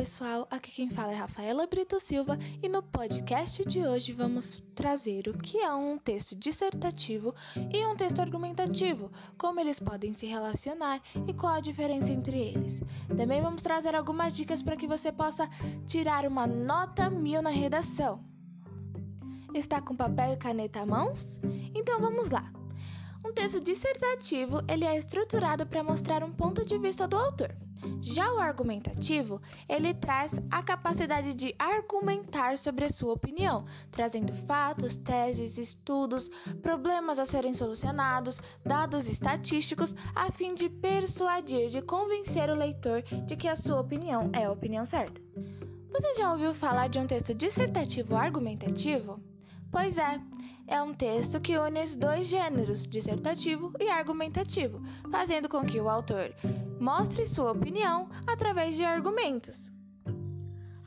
pessoal, aqui quem fala é Rafaela Brito Silva e no podcast de hoje vamos trazer o que é um texto dissertativo e um texto argumentativo, como eles podem se relacionar e qual a diferença entre eles. Também vamos trazer algumas dicas para que você possa tirar uma nota mil na redação. Está com papel e caneta à mãos? Então vamos lá. Um texto dissertativo ele é estruturado para mostrar um ponto de vista do autor. Já o argumentativo, ele traz a capacidade de argumentar sobre a sua opinião, trazendo fatos, teses, estudos, problemas a serem solucionados, dados estatísticos, a fim de persuadir, de convencer o leitor de que a sua opinião é a opinião certa. Você já ouviu falar de um texto dissertativo argumentativo? Pois é, é um texto que une os dois gêneros, dissertativo e argumentativo, fazendo com que o autor mostre sua opinião através de argumentos.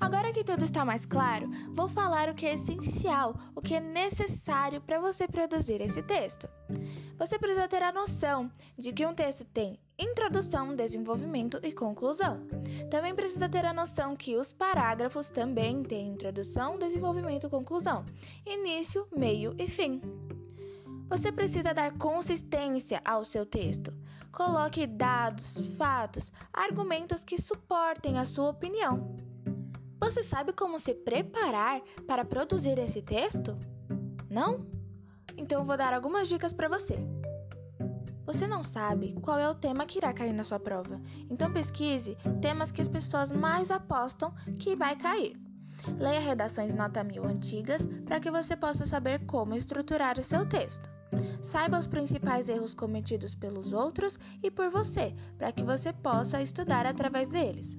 Agora que tudo está mais claro, vou falar o que é essencial, o que é necessário para você produzir esse texto. Você precisa ter a noção de que um texto tem introdução, desenvolvimento e conclusão. Também precisa ter a noção que os parágrafos também têm introdução, desenvolvimento e conclusão, início, meio e fim. Você precisa dar consistência ao seu texto. Coloque dados, fatos, argumentos que suportem a sua opinião. Você sabe como se preparar para produzir esse texto? Não? Então vou dar algumas dicas para você. Você não sabe qual é o tema que irá cair na sua prova, então pesquise temas que as pessoas mais apostam que vai cair. Leia redações nota mil antigas para que você possa saber como estruturar o seu texto. Saiba os principais erros cometidos pelos outros e por você, para que você possa estudar através deles.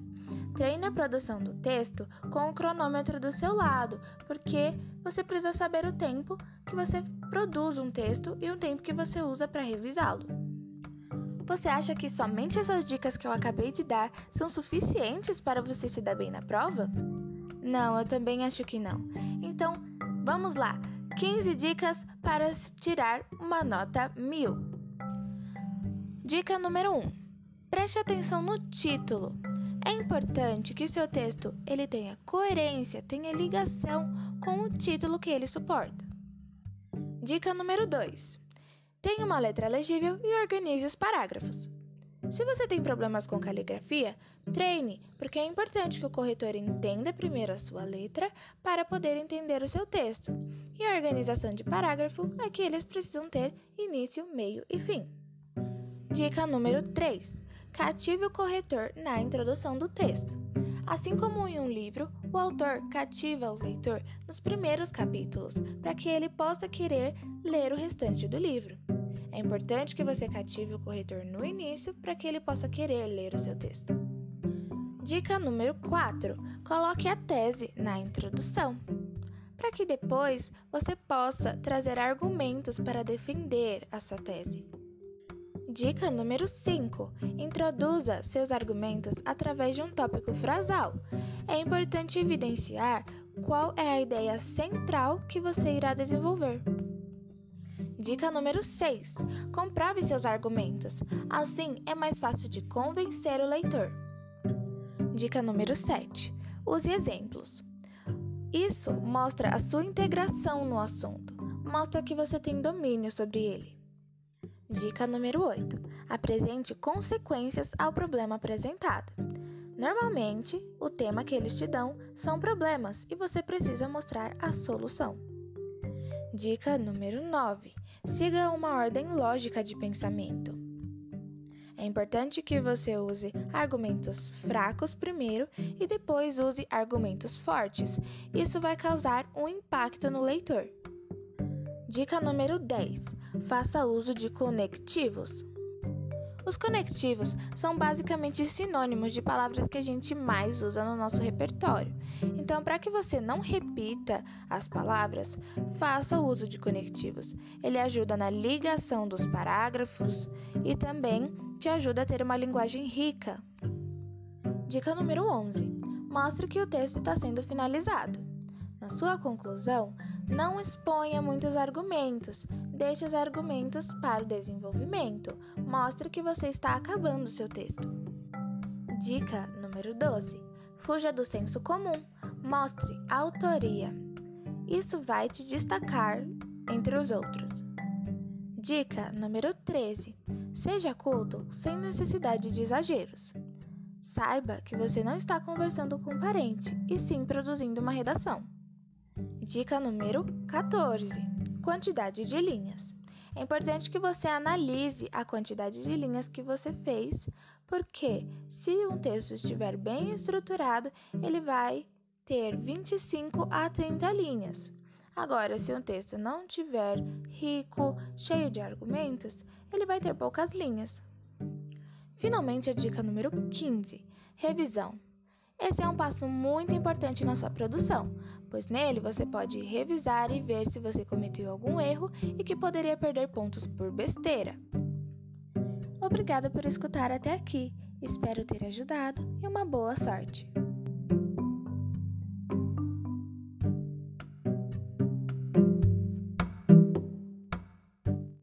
Treine a produção do texto com o cronômetro do seu lado, porque você precisa saber o tempo que você produz um texto e o tempo que você usa para revisá-lo. Você acha que somente essas dicas que eu acabei de dar são suficientes para você se dar bem na prova? Não, eu também acho que não. Então, vamos lá! 15 dicas para tirar uma nota mil. Dica número 1. Preste atenção no título. É importante que o seu texto ele tenha coerência, tenha ligação com o título que ele suporta. Dica número 2. Tenha uma letra legível e organize os parágrafos. Se você tem problemas com caligrafia, treine, porque é importante que o corretor entenda primeiro a sua letra para poder entender o seu texto. E a organização de parágrafo é que eles precisam ter início, meio e fim. Dica número 3. Cative o corretor na introdução do texto. Assim como em um livro, o autor cativa o leitor nos primeiros capítulos para que ele possa querer ler o restante do livro. É importante que você cative o corretor no início para que ele possa querer ler o seu texto. Dica número 4: coloque a tese na introdução, para que depois você possa trazer argumentos para defender a sua tese. Dica número 5: introduza seus argumentos através de um tópico frasal. É importante evidenciar qual é a ideia central que você irá desenvolver. Dica número 6: comprove seus argumentos. Assim é mais fácil de convencer o leitor. Dica número 7: use exemplos. Isso mostra a sua integração no assunto, mostra que você tem domínio sobre ele. Dica número 8: apresente consequências ao problema apresentado. Normalmente, o tema que eles te dão são problemas e você precisa mostrar a solução. Dica número 9: siga uma ordem lógica de pensamento. É importante que você use argumentos fracos primeiro e depois use argumentos fortes. Isso vai causar um impacto no leitor. Dica número 10: faça uso de conectivos. Os conectivos são basicamente sinônimos de palavras que a gente mais usa no nosso repertório. Então, para que você não repita as palavras, faça o uso de conectivos. Ele ajuda na ligação dos parágrafos e também te ajuda a ter uma linguagem rica. Dica número 11: mostre que o texto está sendo finalizado. Na sua conclusão, não exponha muitos argumentos, deixe os argumentos para o desenvolvimento. Mostre que você está acabando seu texto. Dica número 12: Fuja do senso comum. Mostre autoria. Isso vai te destacar entre os outros. Dica número 13. Seja culto sem necessidade de exageros. Saiba que você não está conversando com um parente, e sim produzindo uma redação. Dica número 14: Quantidade de linhas. É importante que você analise a quantidade de linhas que você fez, porque se um texto estiver bem estruturado, ele vai ter 25 a 30 linhas. Agora, se um texto não tiver rico, cheio de argumentos, ele vai ter poucas linhas. Finalmente, a dica número 15: revisão. Esse é um passo muito importante na sua produção, pois nele você pode revisar e ver se você cometeu algum erro e que poderia perder pontos por besteira. Obrigada por escutar até aqui. Espero ter ajudado e uma boa sorte.